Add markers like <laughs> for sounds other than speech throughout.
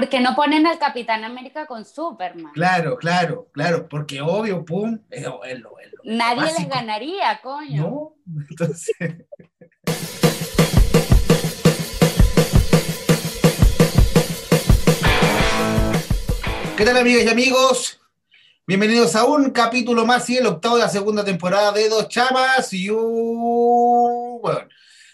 Porque no ponen al Capitán América con Superman. Claro, claro, claro, porque obvio, pum, es, lo, es lo- es lo Nadie les ganaría, coño. No, <laughs> entonces. ¿Qué tal, amigas y amigos? Bienvenidos a un capítulo más y el octavo de la segunda temporada de Dos Chamas y un. Bueno,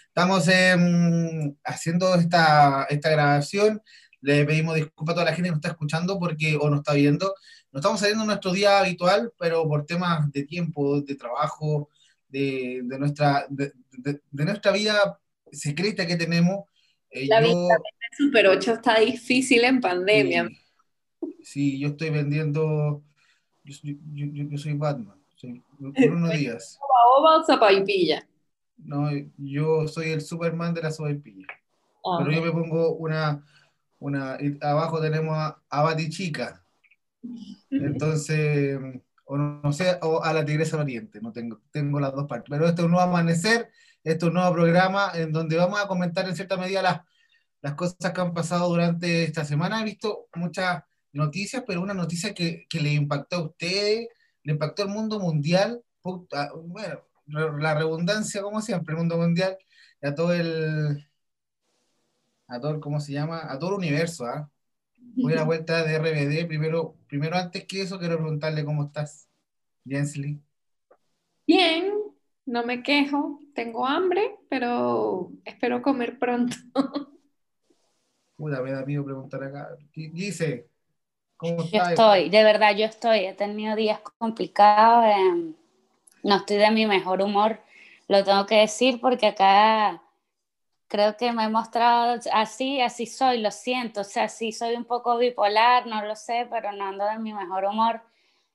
estamos em, haciendo esta, esta grabación. Le pedimos disculpas a toda la gente que nos está escuchando porque, o nos está viendo. No estamos saliendo en nuestro día habitual, pero por temas de tiempo, de trabajo, de, de nuestra, de, de- de nuestra vida secreta que tenemos. eh, La yo- vida de Super 8 está difícil en pandemia. Sí, sí, yo estoy vendiendo. Yo, yo- yo- soy Batman, soy Bruno <laughs> Díaz. Ova o zapaipilla. No, yo soy el Superman de la sopaipilla. Ah. Pero yo me pongo una. Una y abajo tenemos a, a Batichica. Entonces, o no, sé, o a la Tigresa Oriente. No tengo, tengo las dos partes. Pero este es un nuevo amanecer, este es un nuevo programa en donde vamos a comentar en cierta medida las, las cosas que han pasado durante esta semana. He visto muchas noticias, pero una noticia que, que le impactó a ustedes, le impactó al mundo mundial. Bueno, la redundancia, como siempre, el mundo mundial, y a todo el. A todo, ¿cómo se llama? A todo el universo, ¿ah? <laughs> Voy a la vuelta de RBD. Primero, primero, antes que eso, quiero preguntarle cómo estás, Jensly. Bien, no me quejo. Tengo hambre, pero espero comer pronto. <laughs> Puta, me da miedo preguntar acá. ¿Qué Dice, ¿cómo Yo estás? estoy, de verdad, yo estoy. He tenido días complicados. eh, no estoy de mi mejor humor. Lo tengo que decir porque acá creo que me he mostrado así, así soy, lo siento. O sea, sí soy un poco bipolar, no lo sé, pero no ando de mi mejor humor.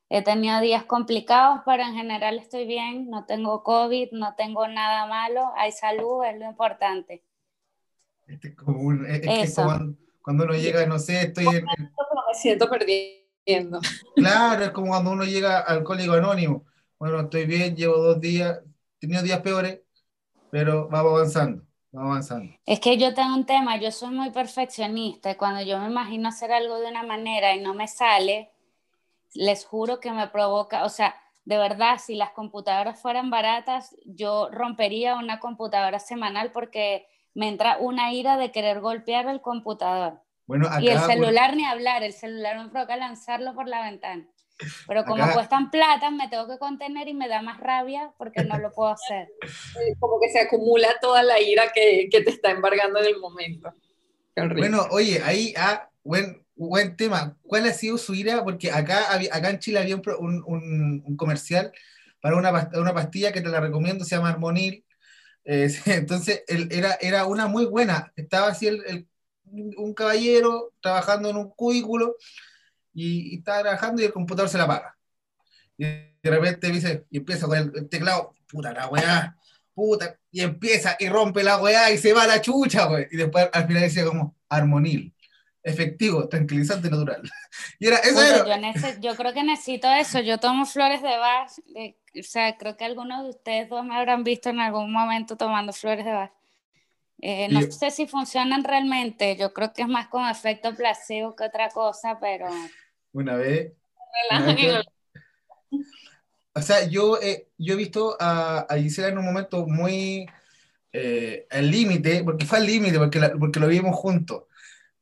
He tenido días complicados, pero en general estoy bien. No tengo COVID, no tengo nada malo. Hay salud, es lo importante. Este es como un- es- es como cuando, cuando uno llega, no sé, estoy en, <laughs> me siento perdiendo. Claro, es como cuando uno llega al Alcohólico Anónimo. Bueno, estoy bien, llevo dos días, he tenido días peores, pero vamos avanzando, avanzando. Es que yo tengo un tema, yo soy muy perfeccionista y cuando yo me imagino hacer algo de una manera y no me sale, les juro que me provoca, o sea, de verdad, si las computadoras fueran baratas, yo rompería una computadora semanal porque me entra una ira de querer golpear el computador. Bueno, acá, Y el celular ni hablar, el celular me provoca lanzarlo por la ventana. Pero como Acá- cuestan plata, me tengo que contener y me da más rabia porque no lo puedo hacer. <laughs> Como que se acumula toda la ira que, que te está embargando en el momento. Bueno, oye, ahí, ah, buen, buen tema. ¿Cuál ha sido su ira? Porque acá, acá en Chile había un, un- un- comercial para una, una pastilla que te la recomiendo, se llama Armonil. Eh, <laughs> entonces, él- era, era una muy buena. Estaba así el, el- un caballero trabajando en un cubículo y, y estaba trabajando y el computador se la apaga. Y de repente dice, y empieza con el, el teclado, puta la weá, puta, y empieza y rompe la weá y se va a la chucha, güey. Y después al final dice como armonil, efectivo, tranquilizante natural. <laughs> Y era, eso era. yo, yo creo que necesito eso. Yo tomo flores de Bach. eh, o sea, creo que algunos de ustedes dos me habrán visto en algún momento tomando flores de Bach. Eh, no Y- sé si funcionan realmente. Yo creo que es más con efecto placebo que otra cosa, pero Una vez, o sea, yo, eh, yo he visto a, a Gisela en un momento muy eh, al límite, porque fue al límite, porque, la- porque lo vimos juntos.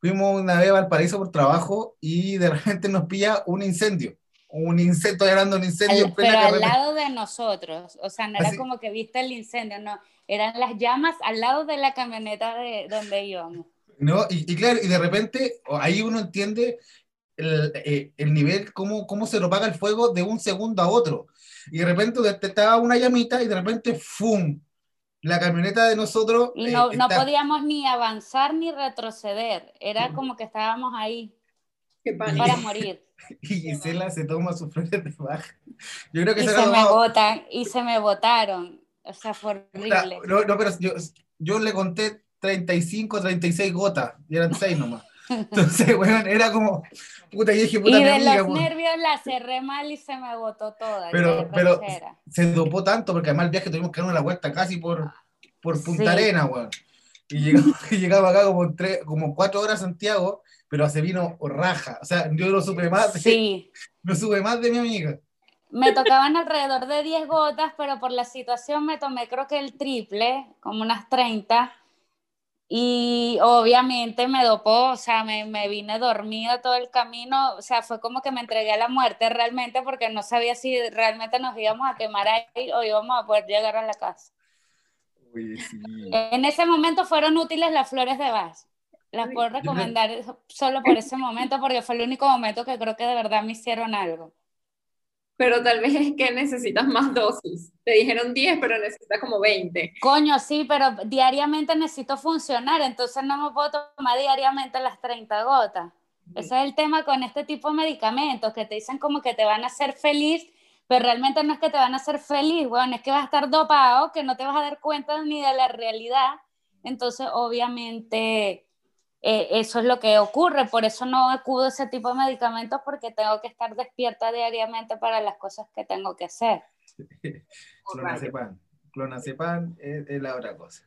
Fuimos una vez a Valparaíso por trabajo y de repente nos pilla un incendio. Un incendio, estoy hablando de un incendio al- pero al lado de nosotros. O sea, no era como que viste el incendio, no. Eran las llamas al lado de la camioneta de donde íbamos. ¿no? Y, y claro, y de repente ahí uno entiende el, eh, el nivel, cómo, cómo se propaga el fuego de un segundo a otro. Y de repente estaba una llamita y de repente ¡fum! La camioneta de nosotros Y eh, no, no está- podíamos ni avanzar ni retroceder. Era como que estábamos ahí Qué para <laughs> morir. y Gisela se toma sus flores de baja. Yo creo que Y se me botan, y se me botaron. O sea, fue horrible. No, no, pero yo, yo le conté 35, 36 gotas y eran 6 nomás. Entonces, <laughs> weón, era como, puta, y dije, puta, Y de amiga, los weón. nervios la cerré mal y se me botó toda. Pero- pero- se dopó tanto porque además el viaje tuvimos que darnos la vuelta casi por, por Punta Sí. Arena, weón. Y llegamos, <laughs> y llegamos acá como, tres, como cuatro horas a Santiago, pero se vino raja. O sea, yo no supe más. de- Sí, <laughs> No supe más de mi amiga. me tocaban alrededor de 10 gotas, pero por la situación me tomé creo que el triple, como unas 30. Y obviamente me dopó, o sea, me, me vine dormida todo el camino, o sea, fue como que me entregué a la muerte realmente porque no sabía si realmente nos íbamos a quemar ahí o íbamos a poder llegar a la casa. Oye, sí. En ese momento fueron útiles las flores de Bach. Las Ay, puedo recomendar solo por ese momento porque fue el único momento que creo que de verdad me hicieron algo. Pero tal vez es que necesitas más dosis. Te dijeron 10, pero necesitas como 20. Coño, sí, pero diariamente necesito funcionar, entonces no me puedo tomar diariamente las 30 gotas. Ese es el tema con este tipo de medicamentos que te dicen como que te van a hacer feliz, pero realmente no es que te van a hacer feliz, bueno, es que vas a estar dopado, que no te vas a dar cuenta ni de la realidad. Entonces, obviamente, eh, eso es lo que ocurre, por eso no acudo a ese tipo de medicamentos porque tengo que estar despierta diariamente para las cosas que tengo que hacer. <laughs> Clonazepam. Clonazepam es, es la otra cosa.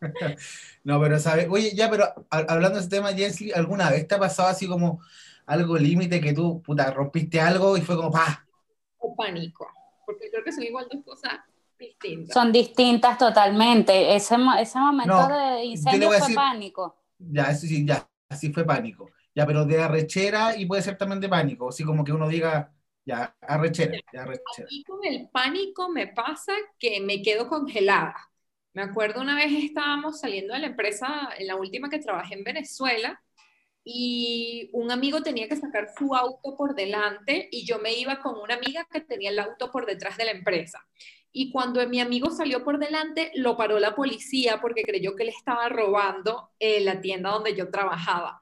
<laughs> no, pero sabes, oye, ya, pero ha- hablando de ese tema, Jensly, ¿alguna vez te ha pasado así como algo límite que tú, puta, rompiste algo y fue como, pa, O pánico. Porque creo que son igual dos cosas distintas. Son distintas totalmente. Ese, ese momento No, de incendio fue decir- pánico. Ya, eso sí, ya, así fue pánico. Ya, pero de arrechera y puede ser también de pánico, así como que uno diga, ya, arrechera, ya, arrechera. Y con el pánico me pasa que me quedo congelada. Me acuerdo una vez estábamos saliendo de la empresa, en la última que trabajé en Venezuela, y un amigo tenía que sacar su auto por delante y yo me iba con una amiga que tenía el auto por detrás de la empresa. Y cuando mi amigo salió por delante, lo paró la policía porque creyó que le estaba robando eh, la tienda donde yo trabajaba.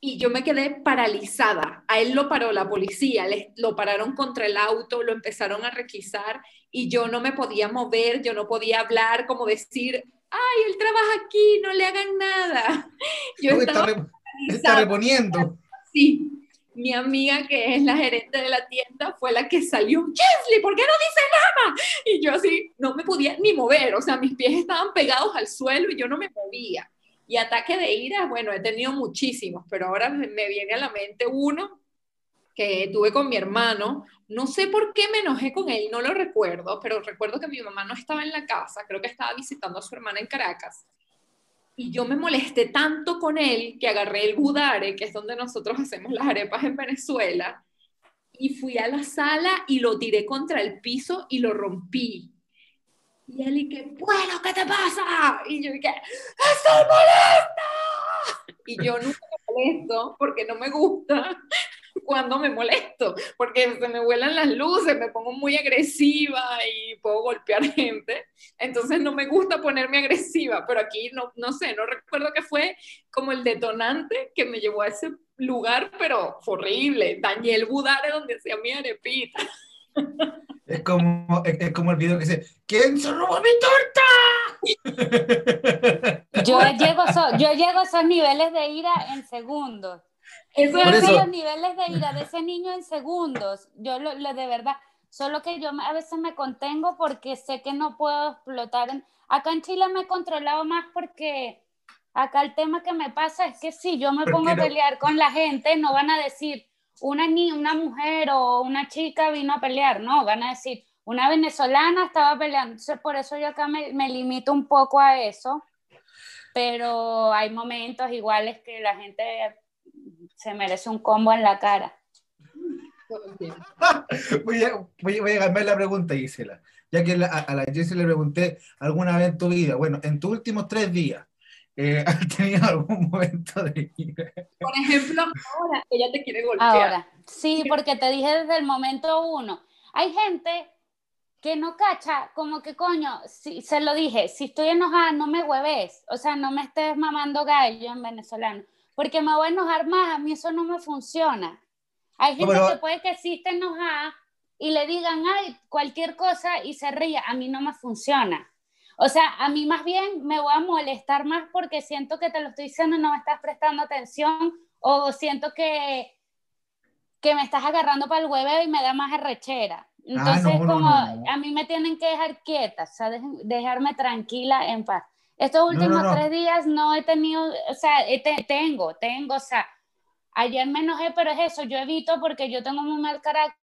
Y yo me quedé paralizada. A él lo paró la policía, le- lo pararon contra el auto, lo empezaron a requisar y yo no me podía mover, yo no podía hablar, como decir, ay, él trabaja aquí, no le hagan nada. <laughs> Yo estás estaba re- está paralizada. reponiendo. Sí, mi amiga que es la gerente de la tienda fue la que salió, Chesley, ¿por qué no dice nada? Y yo así, no me podía ni mover, o sea, mis pies estaban pegados al suelo y yo no me movía. Y ataque de ira, bueno, he tenido muchísimos, pero ahora me viene a la mente uno que tuve con mi hermano. No sé por qué me enojé con él, no lo recuerdo, pero recuerdo que mi mamá no estaba en la casa, creo que estaba visitando a su hermana en Caracas. Y yo me molesté tanto con él que agarré el budare, que es donde nosotros hacemos las arepas en Venezuela, y fui a la sala y lo tiré contra el piso y lo rompí. Y él y que, bueno, ¿qué te pasa? Y yo dije, ¡estoy molesta! Y yo nunca me molesto porque no me gusta cuando me molesto, porque se me vuelan las luces, me pongo muy agresiva y puedo golpear <laughs> gente. Entonces no me gusta ponerme agresiva, pero aquí no, no sé, no recuerdo que fue como el detonante que me llevó a ese lugar, pero fue horrible. Dañé el budare donde hacía mi arepita. Es como, es, es como el video que dice, ¿quién se robó mi torta? Yo llego, so- yo llego a esos niveles de ira en segundos. Eso es eso- los niveles de ira de ese niño en segundos. Yo lo, lo de verdad, solo que yo a veces me contengo porque sé que no puedo explotar. Acá en Chile me he controlado más porque acá el tema que me pasa es que si yo me ¿Por pongo qué a pelear con la gente, no van a decir una, ni una mujer o una chica vino a pelear, no, van a decir una venezolana estaba peleando. Entonces, por eso yo acá me, me limito un poco a eso, pero hay momentos iguales que la gente se merece un combo en la cara. <laughs> Voy a, voy, a- voy a cambiar la pregunta, Gisela. Ya que la- a, a la Jessie le pregunté alguna vez en tu vida, bueno, en tus últimos tres días, eh, <laughs> ¿has tenido algún momento de? Por ejemplo, ahora ella te quiere golpear. Ahora, sí, porque te dije desde el momento uno, hay gente que no cacha, como que coño, si, se lo dije, si estoy enojada, no me hueves, o sea, no me estés mamando gallo en venezolano, porque me voy a enojar más, a mí eso no me funciona. Hay No, gente pero- que puede que sí esté enojada y le digan, ay, cualquier cosa y se ríe, a mí no me funciona. O sea, a mí más bien me voy a molestar más porque siento que te lo estoy diciendo y no me estás prestando atención o siento que, que me estás agarrando para el hueveo y me da más arrechera. Entonces, no, no, como no, no. a mí me tienen que dejar quieta, o sea, dejarme tranquila en paz. Estos últimos tres días no he tenido, o sea, tengo, tengo, o sea, ayer me enojé, pero es eso, yo evito porque yo tengo muy mal carácter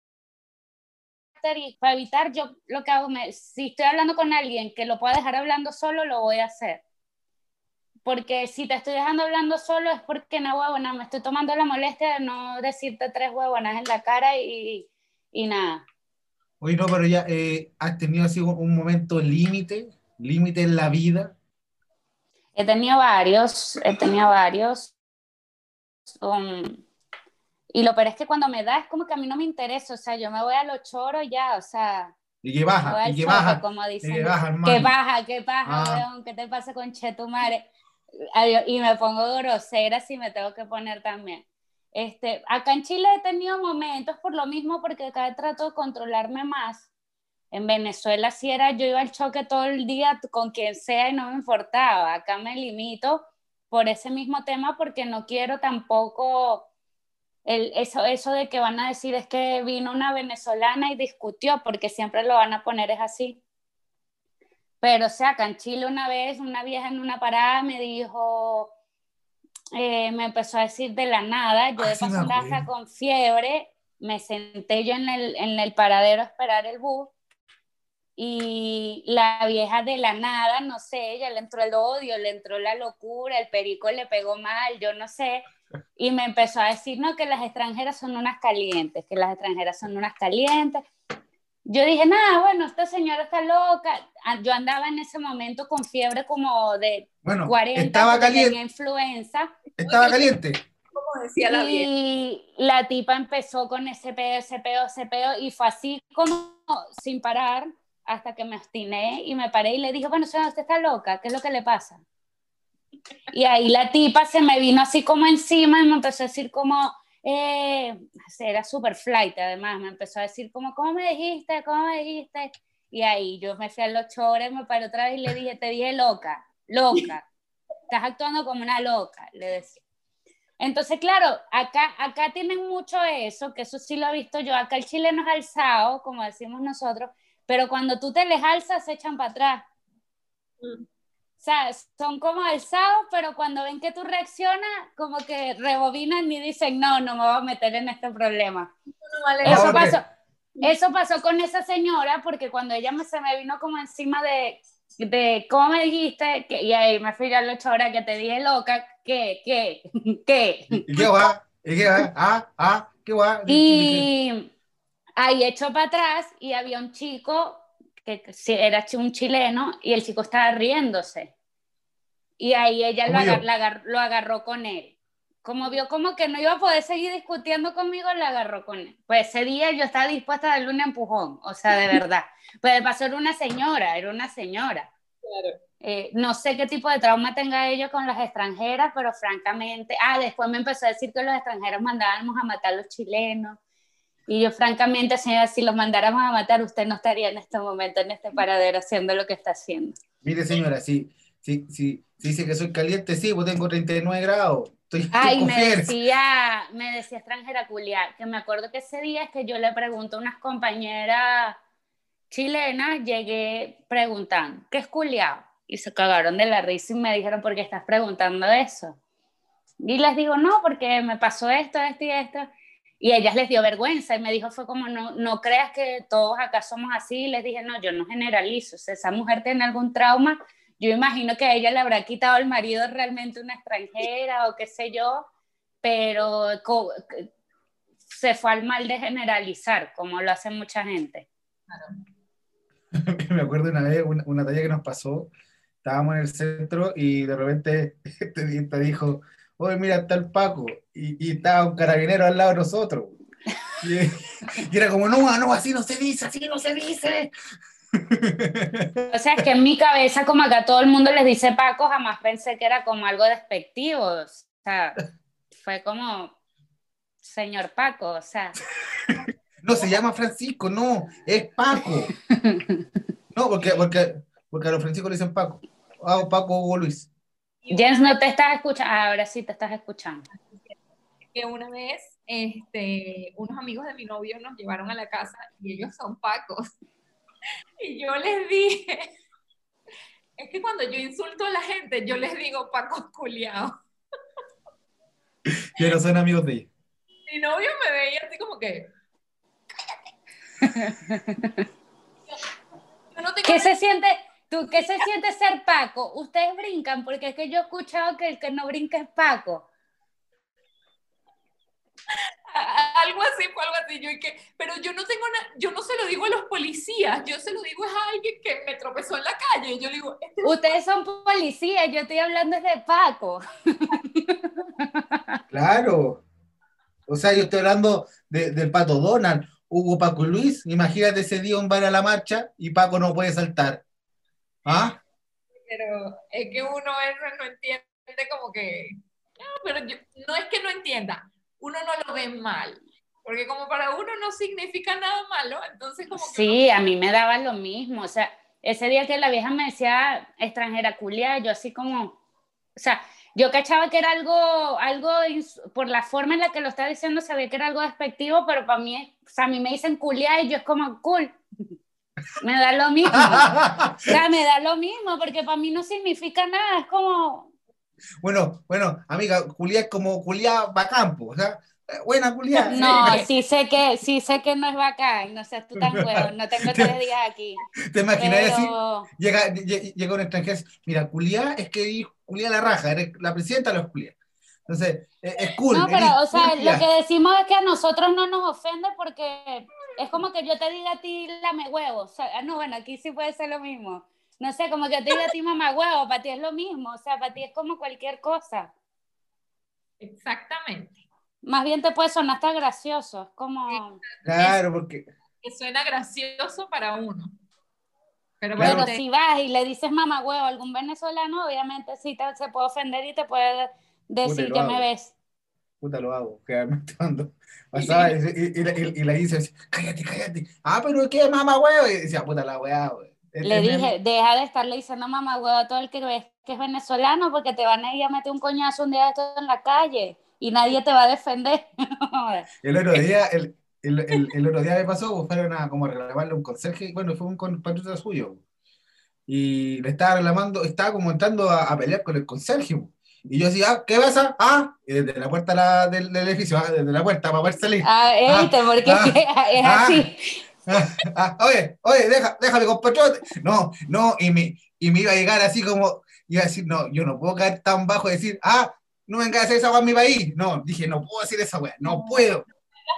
y para evitar yo lo que hago, me, si estoy hablando con alguien que lo pueda dejar hablando solo, lo voy a hacer. Porque si te estoy dejando hablando solo es porque no huevona, me estoy tomando la molestia de no decirte tres huevonas en la cara y, y nada. Oye, no, pero ya eh, has tenido así un momento límite, límite en la vida He tenido varios, he tenido varios. y lo peor es que cuando me da es como que a mí no me interesa, o sea, yo me voy a los choros ya, o sea. Y que baja, y que baja. Como dicen, que baja, que baja, que baja, ah. ¿qué te pasa con Chetumare? Y me pongo grosera si me tengo que poner también. Este, acá en Chile he tenido momentos por lo mismo, porque acá trato de controlarme más en Venezuela sí era, yo iba al choque todo el día con quien sea y no me importaba. Acá me limito por ese mismo tema porque no quiero tampoco el, eso, eso de que van a decir es que vino una venezolana y discutió, porque siempre lo van a poner es así. Pero o sea, acá en Chile una vez una vieja en una parada me dijo, eh, me empezó a decir de la nada, yo de paso andaba con fiebre, me senté yo en el, en el paradero a esperar el bus y la vieja de la nada, no sé, ella le entró el odio, le entró la locura, el perico le pegó mal, yo no sé, y me empezó a decir, no, que las extranjeras son unas calientes, que las extranjeras son unas calientes. Yo dije, nada, bueno, esta señora está loca. Ah, yo andaba en ese momento con fiebre como de bueno, 40, estaba caliente. influenza. Estaba caliente. Como decía la y la tipa empezó con ese pedo, ese pedo, ese pedo, y fue así como sin parar hasta que me obstiné y me paré y le dije, bueno, señora, usted está loca, ¿qué es lo que le pasa? Y ahí la tipa se me vino así como encima y me empezó a decir como, eh, era super flight además, me empezó a decir como, ¿cómo me dijiste? ¿Cómo me dijiste? Y ahí yo me fui a los chores, me paré otra vez y le dije, te dije loca, loca, estás actuando como una loca, le decía. Entonces, claro, acá, acá tienen mucho eso, que eso sí lo he visto yo, acá el chileno es alzado, como decimos nosotros, pero cuando tú te les alzas, se echan para atrás. Mm. O sea, son como alzados, pero cuando ven que tú reaccionas, como que rebobinan y dicen, no, no me voy a meter en este problema. eso, pasó, eso pasó con esa señora, porque cuando ella me, se me vino como encima de, de ¿cómo me dijiste? Que, y ahí me fui a la ocho horas que te dije loca, ¿qué? ¿Qué? ¿Qué? ¿Y qué va? ¿Y qué va? Ah, ah, ¿qué va? Y ahí echó para atrás y había un chico que era un chileno y el chico estaba riéndose. Y ahí ella lo, lo, agarró con él. Como vio como que no iba a poder seguir discutiendo conmigo, lo agarró con él. Pues ese día yo estaba dispuesta a darle un empujón, o sea, de verdad. <laughs> Pues pasó era una señora, era una señora. Eh, no sé qué tipo de trauma tenga ella con las extranjeras, pero francamente, ah, después me empezó a decir que los extranjeros mandábamos a matar a los chilenos y yo, francamente, señora, si los mandáramos a matar, usted no estaría en este momento en este paradero haciendo lo que está haciendo. Mire, señora, si, si, si, dice que soy caliente, sí, pues tengo 39 grados. Estoy, Ay, me decía, me decía extranjera culiar, que me acuerdo que ese día es que yo le pregunto a unas compañeras chilenas, llegué preguntando, ¿qué es culiado? Y se cagaron de la risa y me dijeron, ¿por qué estás preguntando eso? Y les digo, no, porque me pasó esto, esto y esto. Y ellas les dio vergüenza y me dijo, fue como, no, no creas que todos acá somos así. Y les dije, no, yo no generalizo. Si esa mujer tiene algún trauma, yo imagino que a ella le habrá quitado el marido realmente una extranjera o qué sé yo, pero se fue al mal de generalizar, como lo hace mucha gente. <laughs> me acuerdo una vez, una, una, talla que nos pasó, estábamos en el centro y de repente <laughs> te dijo, oye, mira, está el Paco, y, y estaba un carabinero al lado de nosotros. <laughs> Y, era como, no, no, así no se dice, así no se dice. O sea, es que en mi cabeza, como acá todo el mundo les dice Paco, jamás pensé que era como algo despectivo. O sea, fue como, señor Paco, o sea. <laughs> No, se llama Francisco, no, es Paco. <laughs> No, porque, porque, porque a los Franciscos le dicen Paco. Ah, Paco Hugo Luis. Jens, no te estás escuchando. Ah, ahora sí te estás escuchando. Que una vez este, unos amigos de mi novio nos llevaron a la casa y ellos son pacos. <laughs> Y yo les dije <laughs> es que cuando yo insulto a la gente, yo les digo Paco culiao. Que no son amigos de ella. Mi novio me veía así como que. <laughs> Yo no tengo ¿Qué se siente? ¿Tú qué se siente ser Paco? Ustedes brincan, porque es que yo he escuchado que el que no brinca es Paco. algo así, fue algo así. Yo y que, pero yo no tengo nada, yo no se lo digo a los policías, yo se lo digo a alguien que me tropezó en la calle. Yo le digo, este es Ustedes son policías, yo estoy hablando es de Paco. <laughs> Claro. O sea, yo estoy hablando de- del pato Donald. Hugo Paco Luis, imagínate ese día un bar a la marcha y Paco no puede saltar. ¿Ah? pero es que uno eso no entiende como que, no, pero yo- no es que no entienda, uno no lo ve mal, porque como para uno no significa nada malo, entonces como que Sí, a mí me daba lo mismo. O sea, ese día que la vieja me decía extranjera culia, yo así como, o sea, yo cachaba que era algo, algo, por la forma en la que lo estaba diciendo, sabía que era algo despectivo, pero para mí, o sea, a mí me dicen culia y yo es como cool. Me da lo mismo. O sea, me da lo mismo, porque para mí no significa nada, es como, bueno, bueno, amiga, Julia es como Julia Bacampo. O sea, eh, buena Julia. no, sí sé que, sí sé que no es bacán, no seas tú tan huevo, no tengo tres días aquí. ¿Te imaginas así? Pero, Llega, lle- llega un extranjero y dice, mira, Julia es que Julia la raja, eres la presidenta de los Julia. Entonces, es, es cool. No, pero, o sea, lo que decimos es que a nosotros no nos ofende porque es como que yo te diga a ti lame huevo. O sea, no, bueno, aquí sí puede ser lo mismo. No sé, como que yo te diga a ti mamá huevo, para ti es lo mismo. O sea, para ti es como cualquier cosa. exactamente, Más bien te puede sonar hasta gracioso. Es como. Claro, porque que suena gracioso para uno. Pero Claro. bueno, Pero si vas y le dices mamá huevo a algún venezolano, obviamente sí te, se puede ofender y te puede decir que me ves. Puta lo hago, me <laughs> cuando pasaba y, y, y, la- y- así, cállate, cállate. Ah, pero ¿qué, mamá, huevo? Y decía, puta la weá, güey. Le dije, deja de estarle diciendo mamá huevo a todo el que ves que es venezolano porque te van a ir a meter un coñazo un día de esto en la calle y nadie te va a defender. <laughs> El otro día, el, el, el, el otro día me pasó, pues, fueron a como reclamarle a un conserje, bueno, fue un compatriota suyo, y le estaba reclamando, estaba como entrando a, a pelear con el conserje, pues. Y yo decía, ah, ¿qué pasa? Ah, y desde la puerta la- del, del edificio, ah, desde la puerta para poder salir. Ah, ¿viste? Porque ah, es ah. así. Ah, oye, oye, deja, déjame, compatriota. No, no, y me, y me iba a llegar así como, iba a decir, no, yo no puedo caer tan bajo y decir, ah, no venga a hacer esa weá en mi país. No, dije, no puedo decir esa weá, no puedo.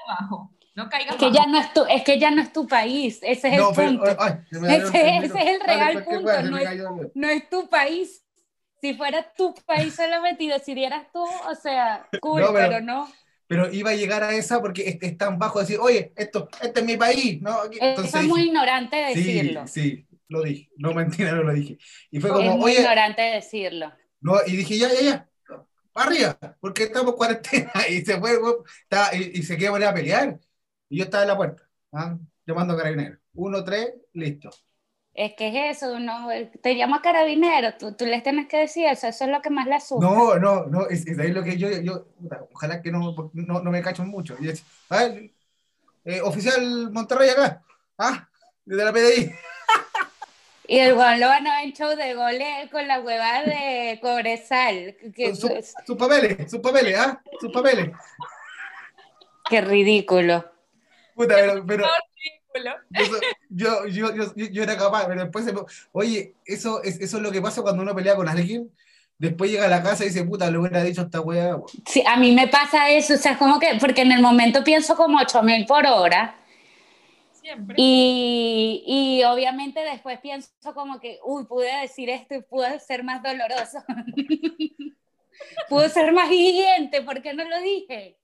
bajo, no caigas Es que, bajo. ya no es tu, es que ya no es tu país, ese es No, el pero, punto. ay, Ese- ese es el real punto, no es- No es tu país. Si fuera tu país solamente y decidieras tú, o sea, cool, No, pero- pero, no. Pero iba a llegar a esa porque es, es tan bajo decir, oye, esto, este es mi país, ¿no? Entonces Eso es muy ignorante decirlo. Sí, sí, lo dije, no mentira, no lo dije. Y fue es como, muy oye, ignorante decirlo. no, y dije, ya, ya, ya, para arriba, porque estamos en cuarentena. <laughs> Y se fue, estaba- y, y se quedó a pelear. Y yo estaba en la puerta, ¿ah? llamando a carabineros. Uno, tres, listo. Es que es eso, no, te llama carabinero, tú, tú les tienes que decir eso, eso es lo que más le asusta. No, no, no, es, es ahí lo que yo, yo ojalá que no, no, no me cacho mucho. Es, a ver, eh, oficial Monterrey acá, ¿ah? Desde la PDI. <laughs> Y el Juan lo van a ver en show de goles con la hueva de Cobresal. Que, su- sus papeles, sus papeles, ¿ah? Sus papeles. qué ridículo. Puta, pero, pero. Yo, yo, yo, yo, yo era capaz, pero después, se oye, eso es, eso es lo que pasa cuando uno pelea con alguien, después llega a la casa y dice, puta, le hubiera dicho esta weá. weón". Sí, a mí me pasa eso, o sea, es como que, porque en el momento pienso como 8000 por hora Siempre. y, y obviamente después pienso como que, uy, pude decir esto y pudo ser más doloroso. <laughs> pudo ser más hiriente, ¿por qué no lo dije?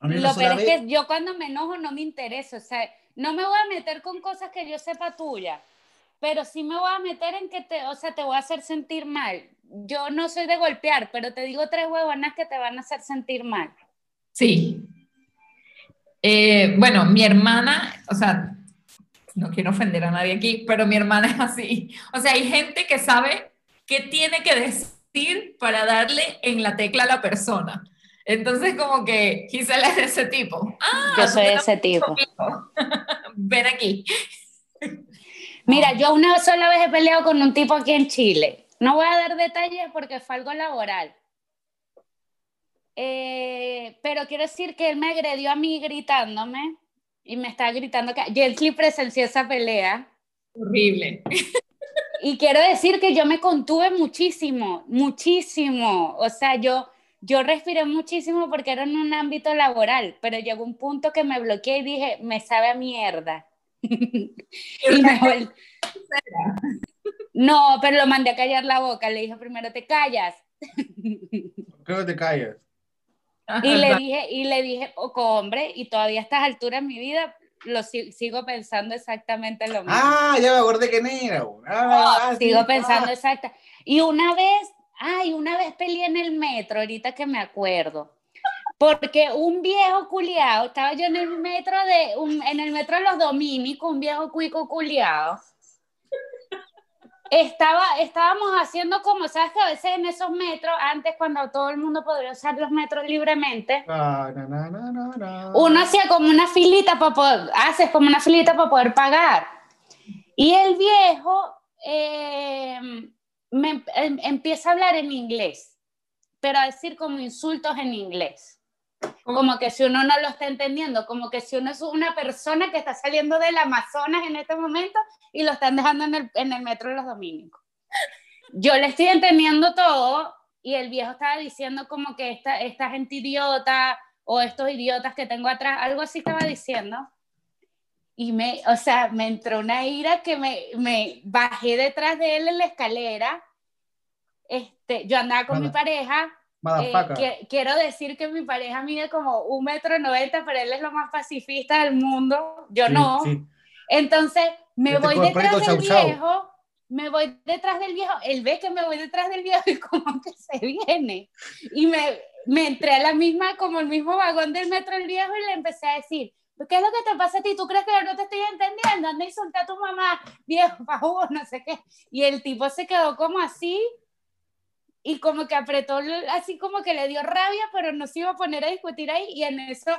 Lo peor es que yo cuando me enojo no me interesa, o sea, no me voy a meter con cosas que yo sepa tuya, pero sí me voy a meter en que te, o sea, te voy a hacer sentir mal. Yo no soy de golpear, pero te digo tres huevonas que te van a hacer sentir mal. Sí. Eh, bueno, mi hermana, o sea, no quiero ofender a nadie aquí, pero mi hermana es así. O sea, hay gente que sabe qué tiene que decir para darle en la tecla a la persona. Entonces, como que Gisela es de ese tipo. Ah, Yo soy de ese tipo. conmigo. <laughs> Ven aquí. Mira, yo una sola vez he peleado con un tipo aquí en Chile. No voy a dar detalles porque fue algo laboral. Eh, pero quiero decir que él me agredió a mí gritándome y me estaba gritando que Gently presenció esa pelea. Horrible. Y quiero decir que yo me contuve muchísimo, muchísimo. O sea, yo, yo respiré muchísimo porque era en un ámbito laboral, pero llegó un punto que me bloqueé y dije, me sabe a mierda. <laughs> y me no, pero lo mandé a callar la boca. Le dije primero, te callas. <laughs> Que te callas. Y le <laughs> dije, y le dije, poco hombre, y todavía a estas alturas en mi vida lo sigo pensando exactamente lo mismo. Ah, ya me acordé que era. Ah, sigo pensando exacta. Y una vez, ay, una vez peleé en el metro, ahorita que me acuerdo. Porque un viejo culiado, estaba yo en el metro de, en el metro de los Dominicos, un viejo cuico culiado estaba, estábamos haciendo como, ¿sabes que a veces en esos metros, antes cuando todo el mundo podría usar los metros libremente, ah, no, uno hacía como una filita para poder, haces como una filita para poder pagar. Y el viejo eh, me, em, empieza a hablar en inglés, pero a decir como insultos en inglés. Como que si uno no lo está entendiendo, como que si uno es una persona que está saliendo del Amazonas en este momento y lo están dejando en el, en el metro de los dominicos. Yo le estoy entendiendo todo y el viejo estaba diciendo como que esta, esta gente idiota o estos idiotas que tengo atrás, algo así estaba diciendo. Y me, o sea, me entró una ira que me, me bajé detrás de él en la escalera. Este, yo andaba con mi pareja eh, quiero decir que mi pareja mide como un metro noventa, pero él es lo más pacifista del mundo. Yo no. Entonces me voy detrás del viejo, me voy detrás del viejo. Él ve que me voy detrás del viejo y como que se viene. Y me, me entré a la misma, como el mismo vagón del metro del viejo y le empecé a decir. ¿Qué es lo que te pasa a ti? ¿Tú crees que yo no te estoy entendiendo? Anda solté a tu mamá, <laughs> viejo, favor, no sé qué. Y el tipo se quedó como así, y como que apretó, así como que le dio rabia, pero no se iba a poner a discutir ahí y en eso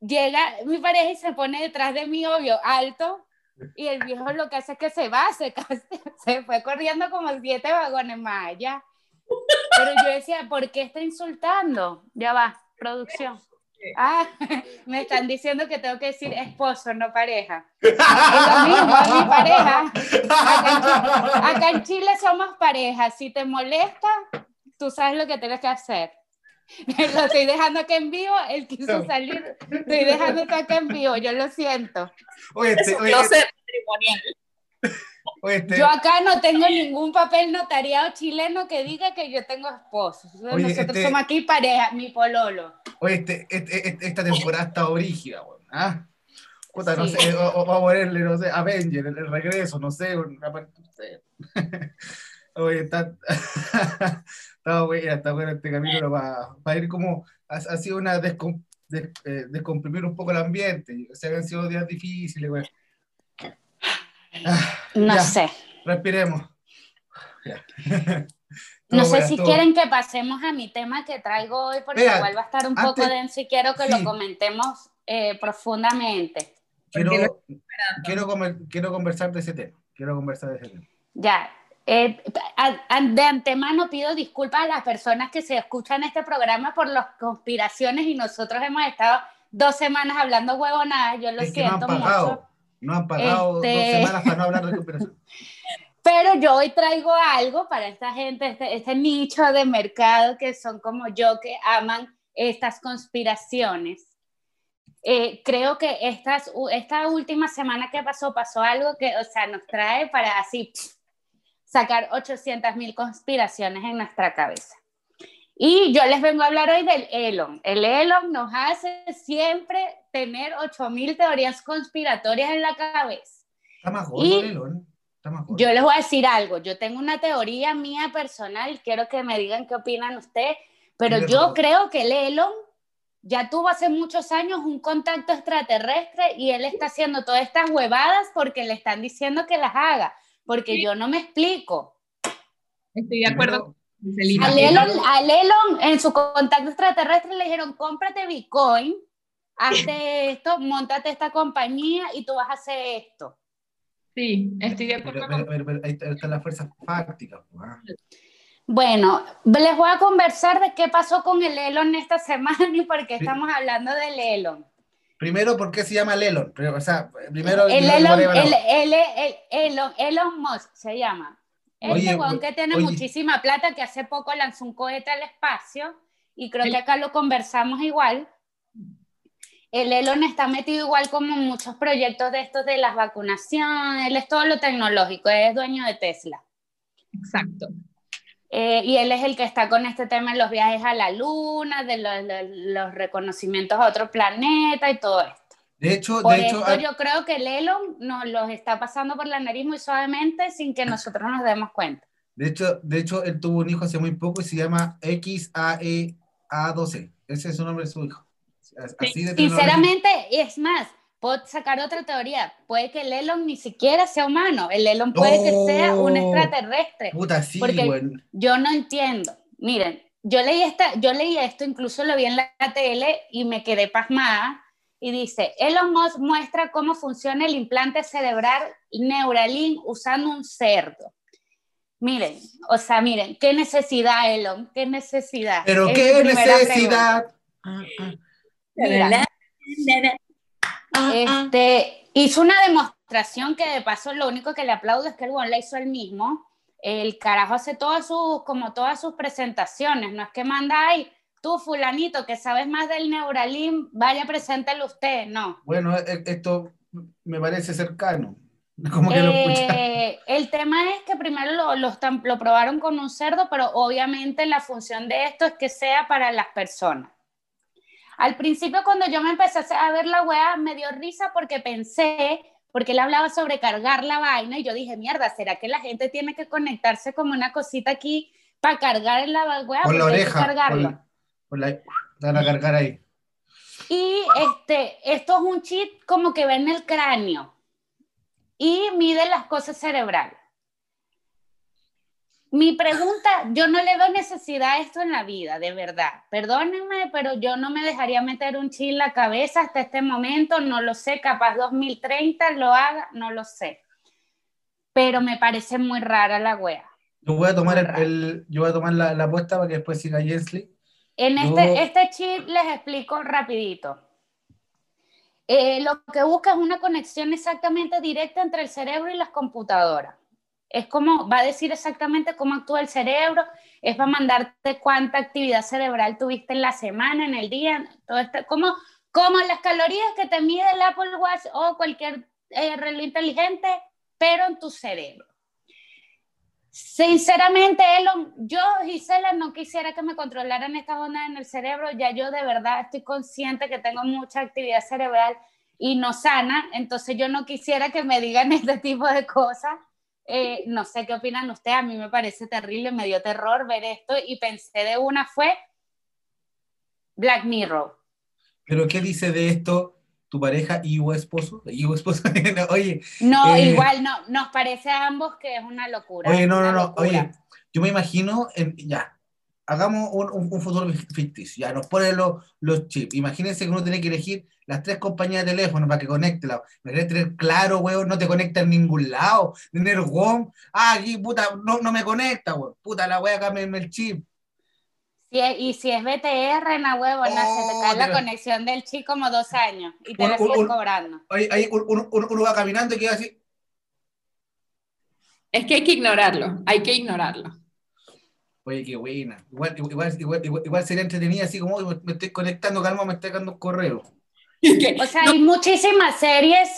llega mi pareja y se pone detrás de mí, obvio, alto, y el viejo lo que hace es que se va, se, <laughs> se fue corriendo como siete vagones más allá. Pero yo decía, ¿por qué está insultando? Ya va, producción. Ah, <laughs> me están diciendo que tengo que decir esposo, no pareja. <laughs> Es lo mismo, mi pareja. Acá en, Chile, somos pareja. Si te molesta, tú sabes lo que tienes que hacer. <laughs> Lo estoy dejando acá en vivo, él quiso salir, estoy dejando acá en vivo, yo lo siento. Oye, este, oye, matrimonial. Este- yo acá no tengo ningún papel notariado chileno que diga que yo tengo esposo. Nosotros este- somos aquí pareja, mi pololo. Oye, este, este esta temporada está brígida, ¿ah? no sé, o, a ponerle, no sé, Avenger, el, regreso, no sé, <laughs> Oye, está, <laughs> está bueno, está bueno este camino para, para ir como, ha, ha sido una descom, eh, descomprimir un poco el ambiente, o sea, han sido días difíciles, güey. No sé. Respiremos. <laughs> no sé si quieren que pasemos a mi tema que traigo hoy, porque igual va a estar un poco denso y quiero que lo comentemos eh, profundamente. Quiero, quiero, quiero, conversar de ese tema. Quiero conversar de ese tema. Ya. Eh, de antemano pido disculpas a las personas que se escuchan este programa por las conspiraciones y nosotros hemos estado dos semanas hablando huevonadas. Yo lo siento mucho. No han pagado dos este semanas para no hablar de cooperación. <laughs> Pero yo hoy traigo algo para esta gente, este, este, nicho de mercado que son como yo, que aman estas conspiraciones. Eh, creo que estas, esta última semana que pasó, pasó algo que, o sea, nos trae para así sacar 800 mil conspiraciones en nuestra cabeza. Y yo les vengo a hablar hoy del Elon. El Elon nos hace siempre tener 8000 teorías conspiratorias en la cabeza. Está más gordo Elon. Yo les voy a decir algo. Yo tengo una teoría mía personal. Quiero que me digan qué opinan ustedes. Pero yo creo que el Elon ya tuvo hace muchos años un contacto extraterrestre y él está haciendo todas estas huevadas porque le están diciendo que las haga. Porque yo no me explico. Estoy de acuerdo. A Elon, en su contacto extraterrestre le dijeron, cómprate Bitcoin, hazte esto, montate esta compañía y tú vas a hacer esto. Sí, estoy de acuerdo. Pero, pero, pero, ahí están las fuerzas fácticas. pues, ah. Bueno, les voy a conversar de qué pasó con el Elon esta semana <laughs> y por qué estamos hablando del Elon. Primero, ¿por qué se llama Elon? O sea, primero... El Elon, el, el- el- Elon, Elon Musk se llama. Este weón que tiene oye. muchísima plata, que hace poco lanzó un cohete al espacio, y creo que acá lo conversamos igual. El Elon está metido igual como en muchos proyectos de estos de las vacunaciones, él es todo lo tecnológico, es dueño de Tesla. Exacto. Eh, y él es el que está con este tema de los viajes a la luna, de los, los- los reconocimientos a otro planeta y todo esto. De hecho, Por de hecho, esto ah, yo creo que el Elon nos los está pasando por la nariz muy suavemente sin que nosotros nos demos cuenta. de hecho, de hecho, él tuvo un hijo hace muy poco y se llama XAEA12. Ese es su nombre de su hijo. Así de. Sinceramente, es más, puedo sacar otra teoría. Puede que el Elon ni siquiera sea humano. El Elon puede que sea un Oh. extraterrestre. Puta, sí, Porque- güey. Yo no entiendo. Miren, yo leí, esta, yo leí esto, incluso lo vi en la tele y me quedé pasmada. Y dice, Elon Musk muestra cómo funciona el implante cerebral Neuralink usando un cerdo. Miren, o sea, miren, qué necesidad, Elon, qué necesidad. Pero Es qué necesidad. Ah, ah, Mira, ah, Este, hizo una demostración que de paso lo único que le aplaudo es que el la hizo él mismo. El carajo hace todas sus, como todas sus presentaciones, no es que manda ahí, tú fulanito que sabes más del Neuralink, vaya, preséntelo usted, no. Bueno, e- esto me parece cercano. <laughs> Como que lo. Eh, el tema es que primero lo, lo probaron con un cerdo, pero obviamente la función de esto es que sea para las personas. Al principio cuando yo me empecé a ver la weá me dio risa porque pensé, porque él hablaba sobre cargar la vaina y yo dije, mierda, ¿será que la gente tiene que conectarse como una cosita aquí para cargar la weá? Con la oreja. cargarlo. Con, la, van a cargar ahí. Y este, esto es un chip como que va en el cráneo y mide las cosas cerebrales. Mi pregunta, yo no le doy necesidad a esto en la vida, de verdad. Perdónenme, pero yo no me dejaría meter un chip en la cabeza hasta este momento, no lo sé, capaz 2030 lo haga, no lo sé. Pero me parece muy rara la wea. Yo voy a tomar, el, yo voy a tomar la, la apuesta para que después siga Jensley. En este, este chip les explico rapidito. Eh, lo que busca es una conexión exactamente directa entre el cerebro y las computadoras. Es como, va a decir exactamente cómo actúa el cerebro, es para mandarte cuánta actividad cerebral tuviste en la semana, en el día, todo esto, como, como las calorías que te mide el Apple Watch o cualquier eh, reloj inteligente, pero en tu cerebro. Sinceramente, Elon, yo, Gisela, no quisiera que me controlaran estas ondas en el cerebro. Ya yo de verdad estoy consciente que tengo mucha actividad cerebral y no sana, entonces yo no quisiera que me digan <laughs> este tipo de cosas. Eh, no sé qué opinan ustedes, a mí me parece terrible, me dio terror ver esto y pensé de una fue Black Mirror. ¿Pero qué dice de esto tu pareja y o esposo? ¿Y o esposo? <laughs> No, oye, No, Eh. igual no, nos parece a ambos que es una locura. oye, no, no, no. locura. Oye, yo me imagino, en- ya, hagamos un, un- un futuro ficticio. Ya, nos ponen los, los chips. Imagínense que uno tiene que elegir las tres compañías de teléfono para que conecte. La, Imagínate tener claro, weón, no te conecta en ningún lado. Tener WOM, ah, aquí, puta, no, no me conecta, weón. Puta, la wea, cámbiame el chip. Si es- y si es BTR, na huevo, na, se te Oh, cae la conexión del chip como dos años y te Un- la un- siguen un- cobrando. Ahí, ahí uno, uno- va caminando y queda así. Es que hay que ignorarlo, hay que ignorarlo. Oye, qué buena. Igual, igual, igual, igual, igual sería entretenida así como "Uy, me estoy conectando, calma, me está llegando un correo. <laughs> O sea, hay muchísimas series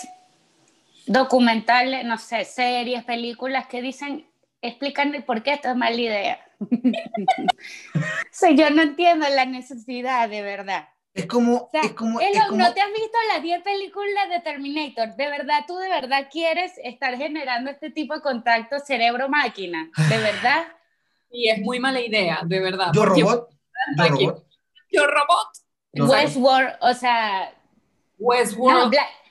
documentales, no sé, series, películas que dicen, explican el por qué esto es mala idea. <laughs> o sea, yo no entiendo la necesidad, de verdad. Es como, O sea, es como, Elo, es como- ¿no te has visto las 10 películas de Terminator? ¿De verdad tú de verdad quieres estar generando este tipo de contacto cerebro-máquina? ¿De verdad? Y es muy mala idea, de verdad. yo robot, yo robot. Yo robot. Westworld, o sea, no, Westworld. Black-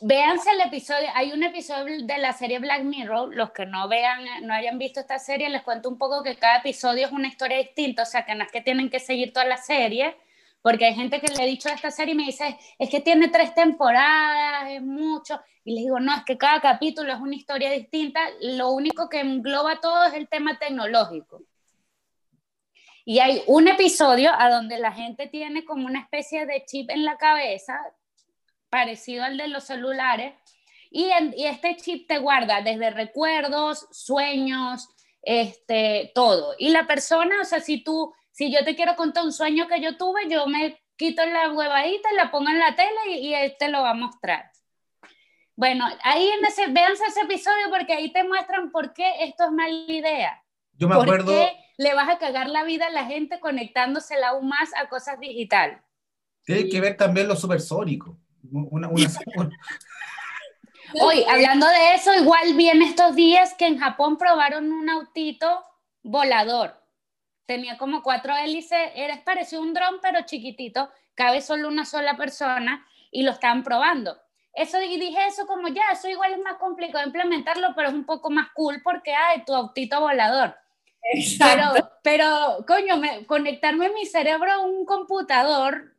véanse el episodio, hay un episodio de la serie Black Mirror, los que no vean, no hayan visto esta serie, les cuento un poco que cada episodio es una historia distinta, o sea que no es que tienen que seguir toda la serie, porque hay gente que le he dicho de esta serie y me dice, es que tiene tres temporadas, es mucho, y les digo, no, es que cada capítulo es una historia distinta, lo único que engloba todo es el tema tecnológico. Y hay un episodio a donde la gente tiene como una especie de chip en la cabeza, parecido al de los celulares, y, y este chip te guarda desde recuerdos, sueños, este, todo. Y la persona, o sea, si tú, si yo te quiero contar un sueño que yo tuve, yo me quito la huevadita, la pongo en la tele y, y él te lo va a mostrar. Bueno, ahí en ese, véanse ese episodio porque ahí te muestran por qué esto es mala idea. Yo me ¿Por acuerdo, qué le vas a cagar la vida a la gente conectándosela aún más a cosas digitales? tiene que ver también lo supersónico. Una, una, una- Hoy, <laughs> hablando de eso, igual vi en estos días que en Japón probaron un autito volador. Tenía como cuatro hélices, era parecido a un dron, pero chiquitito, cabe solo una sola persona y lo estaban probando. Eso y dije eso como ya, eso igual es más complicado de implementarlo, pero es un poco más cool porque hay tu autito volador. Pero, pero coño, me- conectarme mi cerebro a un computador,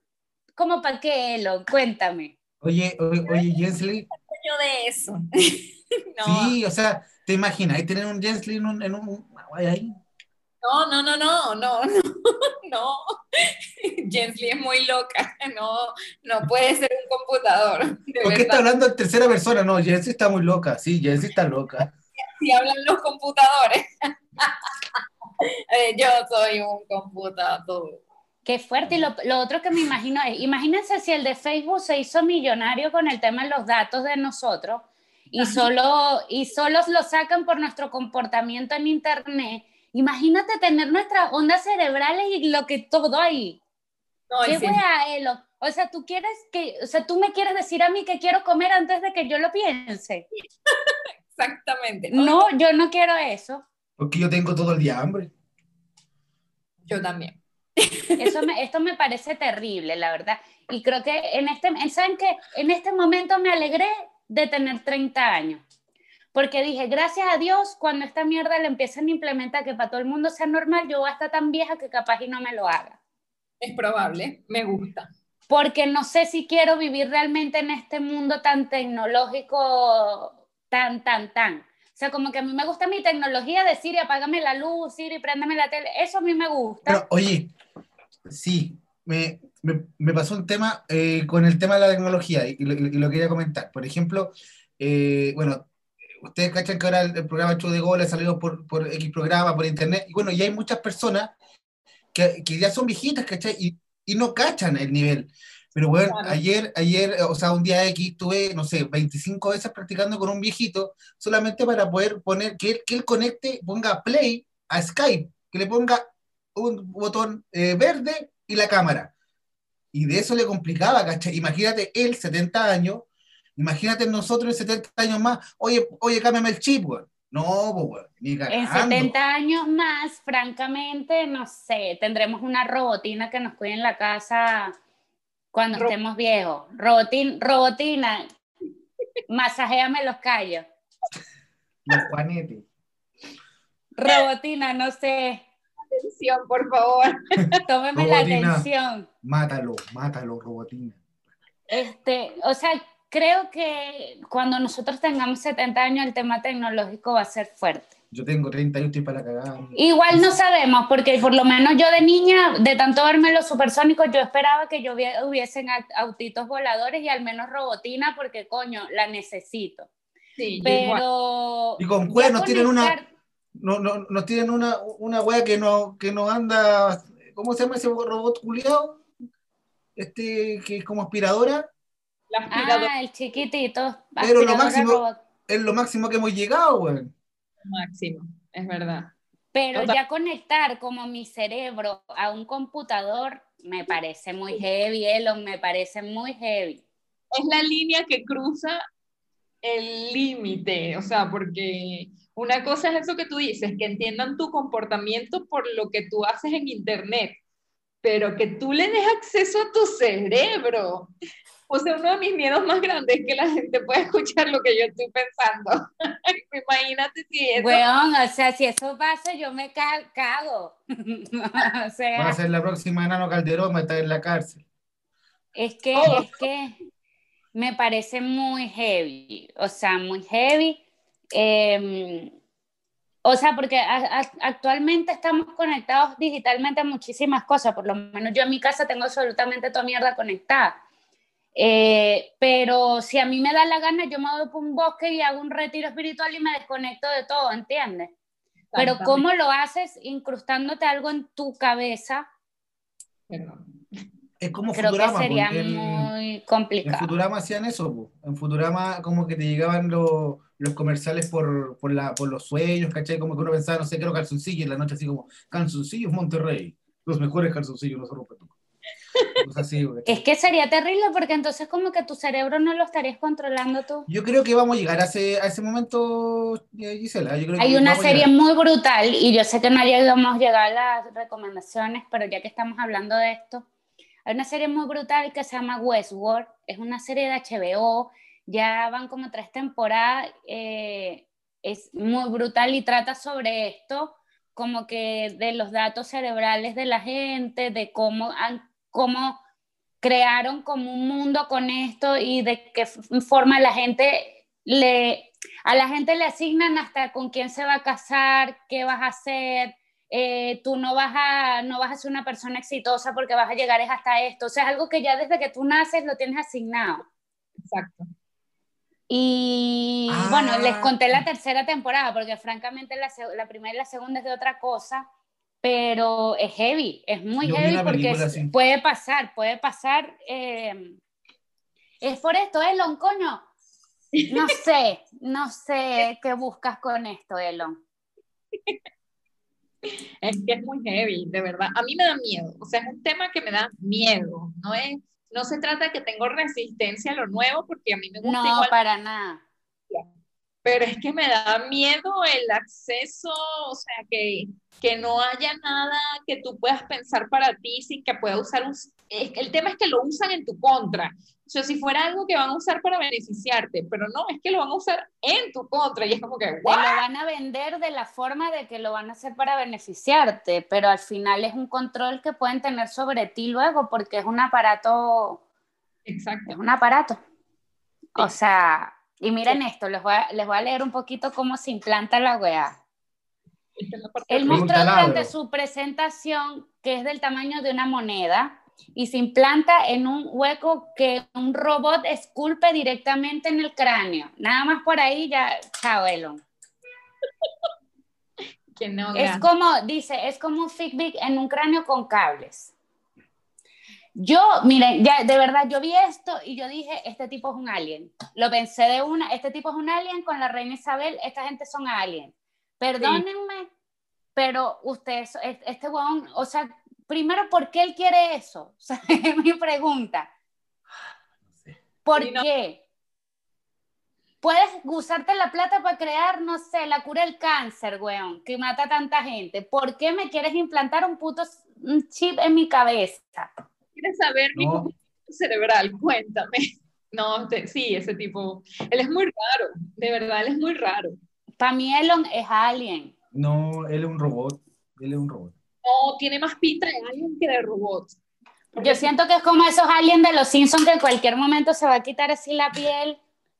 como para qué, Elon, cuéntame. Oye, oye, oye, Jensly, yo de eso. <laughs> no, sí, o sea, te imaginas, ahí tener un Jensly en un, en un ahí. no, no, no, no, no, <laughs> no, no. Es muy loca, no, no puede ser un computador. De ¿Por qué está hablando en tercera persona? No, Jensly está muy loca. Sí, Jensly está loca. Si hablan los computadores. <laughs> Eh, yo soy un computador. Qué fuerte. Y lo, lo otro que me imagino es, imagínense si el de Facebook se hizo millonario con el tema de los datos de nosotros y solo, y solo lo sacan por nuestro comportamiento en Internet. Imagínate tener nuestras ondas cerebrales y lo que todo ahí. No, ¿Qué wea, Elo? O sea, tú quieres que, o sea, tú me quieres decir a mí que quiero comer antes de que yo lo piense. <laughs> exactamente. No, yo no quiero eso. Porque yo tengo todo el día hambre. Yo también. Eso me- esto me parece terrible, la verdad. Y creo que en este, ¿saben qué? En este momento me alegré de tener 30 años. Porque dije, gracias a Dios, cuando esta mierda la empiecen a implementar, que para todo el mundo sea normal, yo voy a estar tan vieja que capaz y no me lo haga. Es probable, me gusta. Porque no sé si quiero vivir realmente en este mundo tan tecnológico, tan, tan, tan. O sea, como que a mí me gusta mi tecnología de Siri, apágame la luz, Siri, préndame la tele. Eso a mí me gusta. Oye, sí, me, me, pasó un tema eh, con el tema de la tecnología y, lo, y lo quería comentar. Por ejemplo, eh, bueno, ustedes cachan que ahora el, el programa Show de Gol ha salido por, por X programa, por internet, y bueno, y hay muchas personas que, que ya son viejitas, ¿cachai? Y, y no cachan el nivel. Pero bueno, Claro. ayer, ayer, o sea, un día X, tuve, no sé, 25 veces practicando con un viejito, solamente para poder poner, que él, que él conecte, ponga play a Skype, que le ponga un botón eh, verde y la cámara. Y de eso le complicaba, ¿cachai? Imagínate él, 70 años, imagínate nosotros en 70 años más, oye, oye, cámbiame el chip, weón. No, pues, weón, ni En cagando. 70 años más, francamente, no sé, tendremos una robotina que nos cuide en la casa cuando Ro- estemos viejos. Robotin, robotina, masajéame los callos. Los juanetes. Robotina, no sé, Atención, por favor. <laughs> tómeme la atención. Mátalo, mátalo, robotina. Este, o sea, creo que cuando nosotros tengamos 70 años el tema tecnológico va a ser fuerte. Yo tengo 30 y estoy para cagar. Igual no sabemos, porque por lo menos yo de niña, de tanto verme los supersónicos, yo esperaba que yo hubie- hubiesen aut- autitos voladores y al menos robotina, porque coño, la necesito. Sí. Pero. Y con cuernos tienen una- No, no, nos tienen una, una wea que no, que no anda. ¿Cómo se llama ese robot culiado? Este que es como aspiradora. La aspiradora Ah, el chiquitito. Pero lo máximo- robot. Es lo máximo que hemos llegado, weón. Máximo, es verdad. Pero Total. ya conectar como mi cerebro a un computador me parece muy heavy, Elon, me parece muy heavy. Es la línea que cruza el límite, o sea, porque una cosa es eso que tú dices, que entiendan tu comportamiento por lo que tú haces en internet, pero que tú le des acceso a tu cerebro. O sea, uno de mis miedos más grandes es que la gente pueda escuchar lo que yo estoy pensando. <laughs> Imagínate si eso... Weón, o sea, si eso pasa, yo me ca- cago. <laughs> o sea, Va a ser la próxima enano Calderón, va a estar en la cárcel. Es que, Oh. es que me parece muy heavy, o sea, muy heavy. Eh, o sea, porque a- a- actualmente estamos conectados digitalmente a muchísimas cosas, por lo menos yo en mi casa tengo absolutamente toda mierda conectada. Eh, pero si a mí me da la gana, yo me voy por un bosque y hago un retiro espiritual y me desconecto de todo, ¿entiendes? Pero. ¿cómo lo haces incrustándote algo en tu cabeza? Es como Creo que Futurama, sería porque en, muy en complicado. Futurama hacían eso, po. en Futurama como que te llegaban los, los comerciales por, por, la, por los sueños, ¿cachai? Como que uno pensaba, no sé, quiero calzoncillos, en la noche así como, calzoncillos Monterrey, los mejores calzoncillos, no se nunca. Cosas así. Es que sería terrible porque entonces como que tu cerebro no lo estarías controlando tú. Yo creo que vamos a llegar a ese, a ese momento, eh, Gisela. Yo creo Hay que una vamos a serie muy brutal y yo sé que no llegamos a llegar a las recomendaciones, pero ya que estamos hablando de esto, hay una serie muy brutal que se llama Westworld, es una serie de HBO, ya van como tres temporadas, eh, es muy brutal y trata sobre esto, como que de los datos cerebrales de la gente, de cómo, han- cómo crearon como un mundo con esto y de qué forma la gente le, a la gente le asignan hasta con quién se va a casar, qué vas a hacer, eh, tú no vas, a, no vas a ser una persona exitosa porque vas a llegar es hasta esto, o sea, es algo que ya desde que tú naces lo tienes asignado. Exacto. Y Ah. bueno, les conté la tercera temporada porque francamente la, la primera y la segunda es de otra cosa, pero es heavy, es muy Yo heavy porque así. puede pasar, puede pasar. eh, es por esto, Elon, coño. No sé, no sé qué buscas con esto, Elon. Es que es muy heavy, de verdad. A mí me da miedo. O sea, es un tema que me da miedo. No es, no se trata de que tengo resistencia a lo nuevo, porque a mí me gusta No, igual, para nada. Pero es que me da miedo el acceso, o sea, que, que no haya nada que tú puedas pensar para ti sin que pueda usar un... El tema es que lo usan en tu contra. O sea, si fuera algo que van a usar para beneficiarte, pero no, es que lo van a usar en tu contra y es como que, Te lo van a vender de la forma de que lo van a hacer para beneficiarte, pero al final es un control que pueden tener sobre ti luego porque es un aparato, Exacto. es un aparato. O sea, y miren esto, les voy, a, les voy a leer un poquito cómo se implanta la weá. Esta es la parte Él mostró durante su presentación que es del tamaño de una moneda y se implanta en un hueco que un robot esculpe directamente en el cráneo. Nada más por ahí ya, chao, Elon. <laughs> que no, Es como, dice, es como un Fitbit en un cráneo con cables. Yo, miren, ya de verdad, yo vi esto y yo dije, este tipo es un alien. Lo pensé de una, este tipo es un alien con la reina Isabel, esta gente son aliens. Perdónenme, pero ustedes, este huevón, o sea, primero, ¿por qué él quiere eso? <laughs> O sea, es mi pregunta. ¿Por Sí, no. qué? Puedes usarte la plata para crear, no sé, la cura del cáncer, weón, que mata a tanta gente. ¿Por qué me quieres implantar un puto chip en mi cabeza? ¿Quieres saber mi No. cerebral? <laughs> Cuéntame. No, te- sí, ese tipo. Él es muy raro, de verdad, él es muy raro. Para mí Elon es alien. No, él es un robot. Él es un robot. No, tiene más pinta de alien que de robot. Yo siento que es como esos aliens de los Simpsons que en cualquier momento se va a quitar así la piel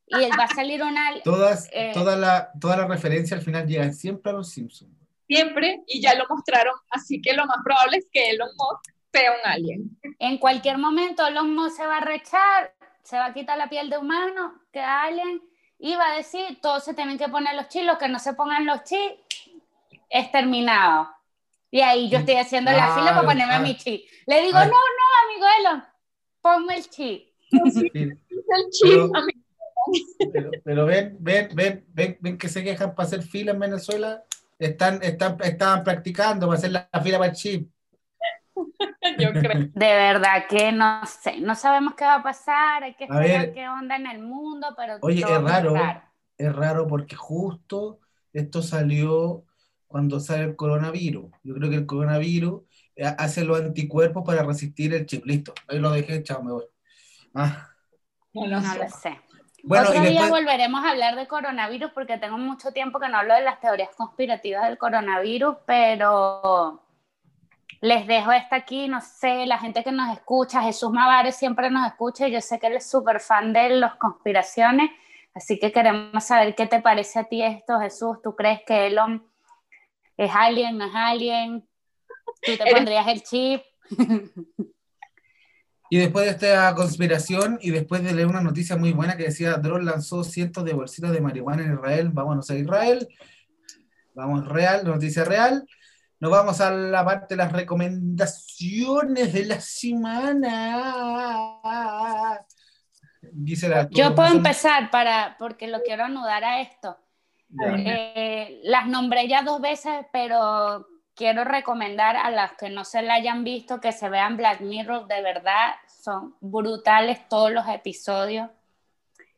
y él va a salir un alien. <laughs> Todas, Eh. toda, la, toda la referencia al final llegan siempre a los Simpsons. Siempre, y ya lo mostraron, así que lo más probable es que Elon Musk sea un alien. En cualquier momento Elon Musk se va a rechar, se va a quitar la piel de humano, que alien, y va a decir, todos se tienen que poner los chips, los que no se pongan los chips, es terminado. Y ahí yo estoy haciendo la fila para ponerme claro. mi chip. Le digo, Ay. no, no, amigo Elon, ponme el chip. Sí, <laughs> El chip, Pero- a mí- Pero, pero ven, ven, ven, ven, ven que se quejan para hacer fila en Venezuela. Están, están, estaban practicando para hacer la, fila para el chip. <laughs> yo creo. De verdad que no sé, no sabemos qué va a pasar, hay que A esperar ver. qué onda en el mundo, pero Oye, todo es muy raro. Es raro porque justo esto salió cuando sale el coronavirus. Yo creo que el coronavirus eh, hace los anticuerpos para resistir el chip. Listo, ahí lo dejé, chao, me voy. Ah, No lo No sé. lo sé. Bueno, Otro y día después, volveremos a hablar de coronavirus porque tengo mucho tiempo que no hablo de las teorías conspirativas del coronavirus, pero les dejo esta aquí, no sé, la gente que nos escucha, Jesús Mavares siempre nos escucha y yo sé que él es súper fan de las conspiraciones, así que queremos saber qué te parece a ti esto, Jesús, ¿tú crees que Elon es alguien, no es alguien? ¿Tú te pondrías el chip? y después de esta conspiración y después de leer una noticia muy buena que decía Drone lanzó cientos de bolsitas de marihuana en Israel, vámonos a Israel, vamos real, noticia real. Nos vamos a la parte de las recomendaciones de la semana. ¿tú Yo puedo empezar para, porque lo quiero anudar a esto. Eh, las nombré ya dos veces, pero quiero recomendar a las que no se la hayan visto que se vean Black Mirror, de verdad, son brutales todos los episodios.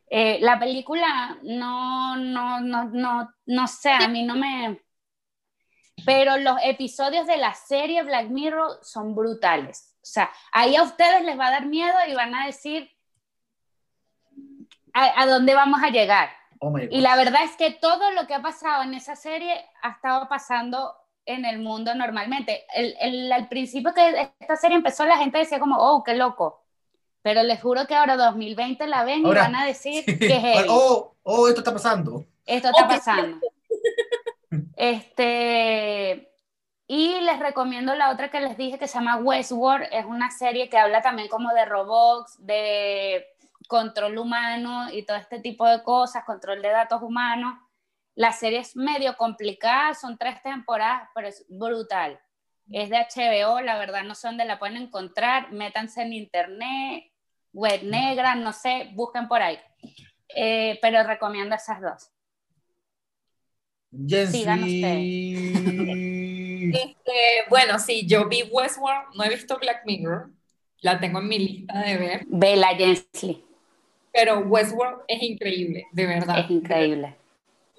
Eh, la película no, no, no, no, no sé, a mí no me... Pero los episodios de la serie Black Mirror son brutales. O sea, ahí a ustedes les va a dar miedo y van a decir a, a dónde vamos a llegar. Oh Y la verdad es que todo lo que ha pasado en esa serie ha estado pasando en el mundo normalmente. El, el- al principio que esta serie empezó, la gente decía como, oh, qué loco. Pero les juro que ahora 2020 la ven Ahora, y van a decir Sí. <laughs> que heavy. Oh, oh, esto está pasando. Esto está Ok. pasando. Este, y les recomiendo la otra que les dije que se llama Westworld. Es una serie que habla también como de robots, de control humano y todo este tipo de cosas, control de datos humanos. La serie es medio complicada, son tres temporadas, pero es brutal. Es de HBO, la verdad no sé dónde la pueden encontrar. Métanse en internet, web negra, no sé, busquen por ahí. Eh, pero recomiendo esas dos. <laughs> Este, bueno, sí, yo vi Westworld, no he visto Black Mirror, la tengo en mi lista de ver, Bella Jensley, pero Westworld es increíble, de verdad. es increíble.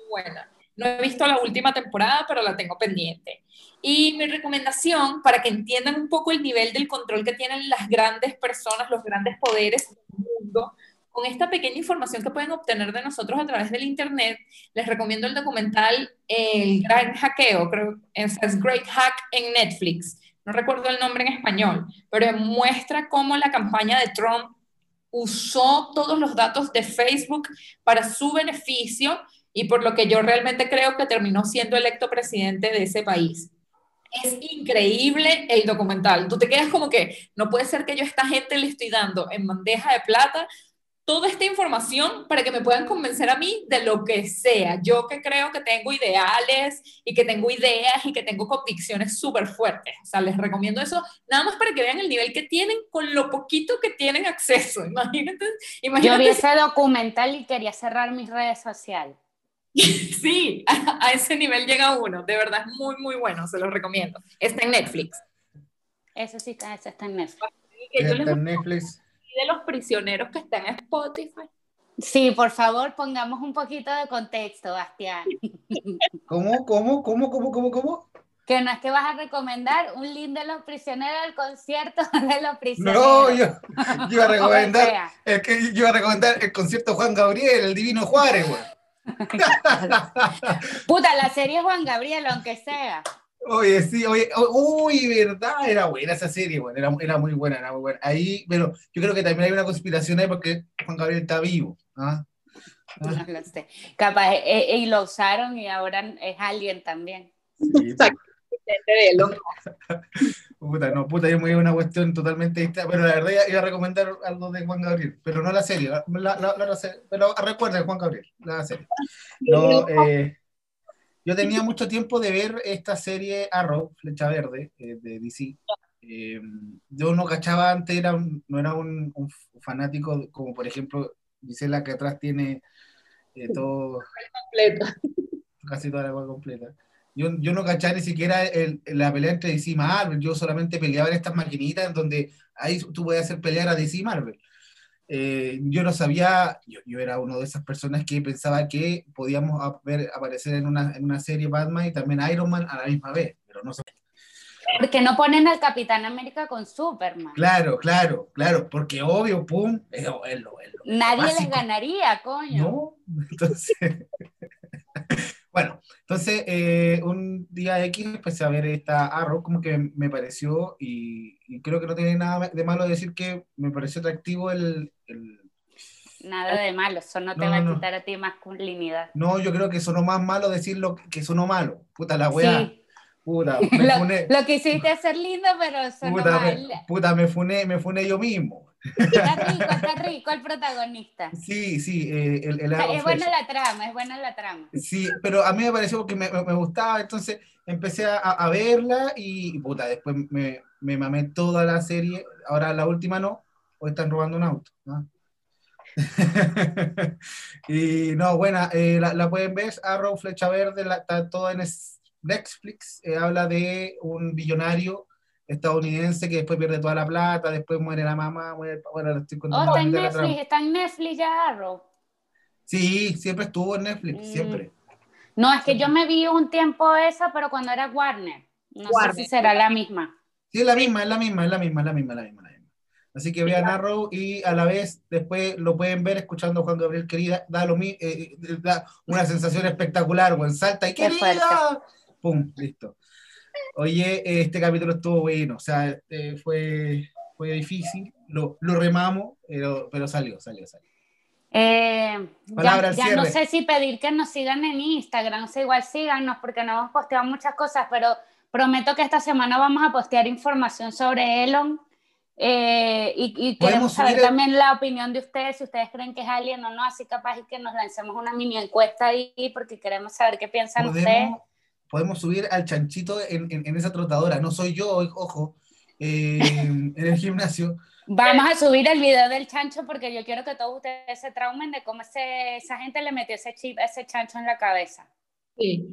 buena. No he visto la última temporada, pero la tengo pendiente. Y mi recomendación, para que entiendan un poco el nivel del control que tienen las grandes personas, los grandes poderes del mundo, con esta pequeña información que pueden obtener de nosotros a través del Internet, les recomiendo el documental El Gran Hackeo, creo que es Great Hack en Netflix. No recuerdo el nombre en español, pero muestra cómo la campaña de Trump usó todos los datos de Facebook para su beneficio y por lo que yo realmente creo que terminó siendo electo presidente de ese país. Es increíble el documental. Tú te quedas como que no puede ser que yo a esta gente le estoy dando en bandeja de plata toda esta información para que me puedan convencer a mí de lo que sea. Yo que creo que tengo ideales y que tengo ideas y que tengo convicciones súper fuertes. O sea, les recomiendo eso nada más para que vean el nivel que tienen con lo poquito que tienen acceso. <laughs> Imagínate, Yo imagínate vi ese documental y quería cerrar mis redes sociales. <laughs> Sí, a, a ese nivel llega uno. De verdad es muy, muy bueno. Se los recomiendo. Está en Netflix. Eso sí, está- eso está en Netflix. Yo Está en Netflix. De los prisioneros que están en Spotify. Sí, por favor, pongamos un poquito de contexto, Bastián. <laughs> ¿Cómo, cómo, cómo, cómo, cómo, cómo? Que no es que vas a recomendar un link de los prisioneros del concierto <laughs> de los prisioneros. No, yo, yo iba a <laughs> recomendar, el que, yo iba a recomendar el concierto Juan Gabriel, el Divino Juárez, güey. Puta, la serie Juan Gabriel, aunque sea. Oye, sí, oye, uy, verdad, era buena esa serie, güey, era, era muy buena, era muy buena. Ahí, pero yo creo que también hay una conspiración ahí porque Juan Gabriel está vivo. ¿ah? <laughs> No lo sé. Capaz, eh, eh, y lo usaron y ahora es alguien también. Sí, <laughs> Elon. <laughs> puta, no, puta, yo me iba a una cuestión totalmente distinta, pero la verdad iba- a recomendar algo de Juan Gabriel, pero no la serie, la, la, la- la serie, pero recuerda Juan Gabriel, la serie. No, eh, yo tenía mucho tiempo de ver esta serie Arrow, Flecha Verde, eh, de DC. Eh, yo no cachaba antes, era un- no era un, un fanático como por ejemplo Gisela que atrás tiene eh, todo, completo. casi toda la agua completa. Yo, yo no cachaba ni siquiera el- la pelea entre DC y Marvel, yo solamente peleaba en estas maquinitas en donde ahí tú podías hacer pelear a DC y Marvel. Eh, yo no sabía, yo, yo era una de esas personas que pensaba que podíamos ver, aparecer en una, en una serie Batman y también Iron Man a la misma vez, pero no sé. Porque no ponen al Capitán América con Superman. Claro, claro, claro, porque obvio, pum, es, lo, es lo, Nadie les ganaría, coño. No, <laughs> entonces. Bueno, entonces eh, un día X empecé a ver esta Arrow, como que me pareció, y, y, creo que no tiene nada de malo decir que me pareció atractivo el. el Nada de malo, eso no te va a no. quitar a ti masculinidad. no, yo creo que sonó más malo decirlo que sonó malo. Puta la weá. Sí. Puta, <laughs> me Lo, funé. lo que hiciste es ser lindo, pero sonó Puta, mal. me, puta, me funé, me funé yo mismo. Está rico, está rico el protagonista. Sí, sí, eh, el, el Es buena la trama, es buena la trama. Sí, pero a mí me pareció que me, me- gustaba, entonces empecé a, a verla y, puta, después me, me mamé toda la serie. Ahora la última no, hoy están robando un auto. ¿no? <laughs> y no, buena, eh, la, la pueden ver, Arrow, Flecha Verde, la- está todo en Netflix, eh, habla de un billonario estadounidense que después pierde toda la plata, después muere la mamá, muere, bueno, ahora estoy Oh, está en. Netflix, está en Netflix ya Arrow. Sí, siempre estuvo en Netflix, Mm. siempre. No, es que yo me vi un tiempo esa, pero cuando era Warner. No Warner. sé si será la misma. Sí, es la misma, es la misma, es la misma, es la misma, es la misma. la misma. Así que vean Arrow y a la vez después lo pueden ver escuchando a Juan Gabriel Querida, da, lo, eh, eh, da una sensación espectacular, buen salta y querida. Pum, listo. Oye, este capítulo estuvo bueno, o sea, eh, fue, fue difícil, lo, lo remamos, pero, pero salió, salió, salió. Eh, ya ya no sé si pedir que nos sigan en Instagram, o sea, igual síganos porque no hemos posteado muchas cosas, pero prometo que esta semana vamos a postear información sobre Elon eh, y, y Podemos queremos saber el- también la opinión de ustedes, si ustedes creen que es alien o no, así capaz y que nos lancemos una mini encuesta ahí porque queremos saber qué piensan ustedes. Podemos, subir al chanchito en, en- en esa trotadora, no soy yo, ojo, eh, <laughs> en el gimnasio. Vamos a subir el video del chancho porque yo quiero que todos ustedes se traumen de cómo ese, esa gente le metió ese chip a ese chancho en la cabeza. Sí.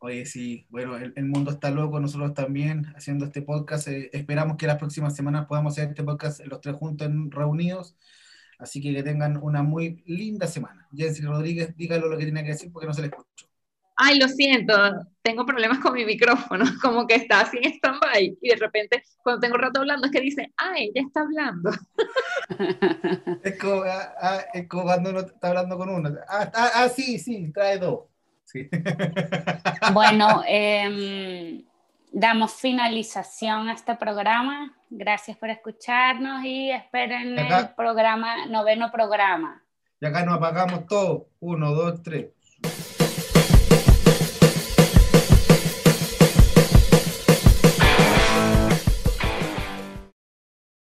Oye, sí, bueno, el, el mundo está loco, nosotros también haciendo este podcast. eh, esperamos que las próximas semanas podamos hacer este podcast los tres juntos en- reunidos. Así que que tengan una muy linda semana. Jensi Rodríguez, dígalo lo que tiene que decir porque no se le escuchó. Ay, lo siento, tengo problemas con mi micrófono, <laughs> como que está así en stand-by y de repente cuando tengo rato hablando es que dice, ay, ella está hablando. <laughs> Es como, ah, ah, es como cuando uno está hablando con uno. Ah, ah, ah, sí, sí, trae dos. Sí. <laughs> Bueno, em, damos finalización a este programa. Gracias por escucharnos y esperen Acá- el programa, noveno programa. Y acá nos apagamos todo. Uno, dos, tres.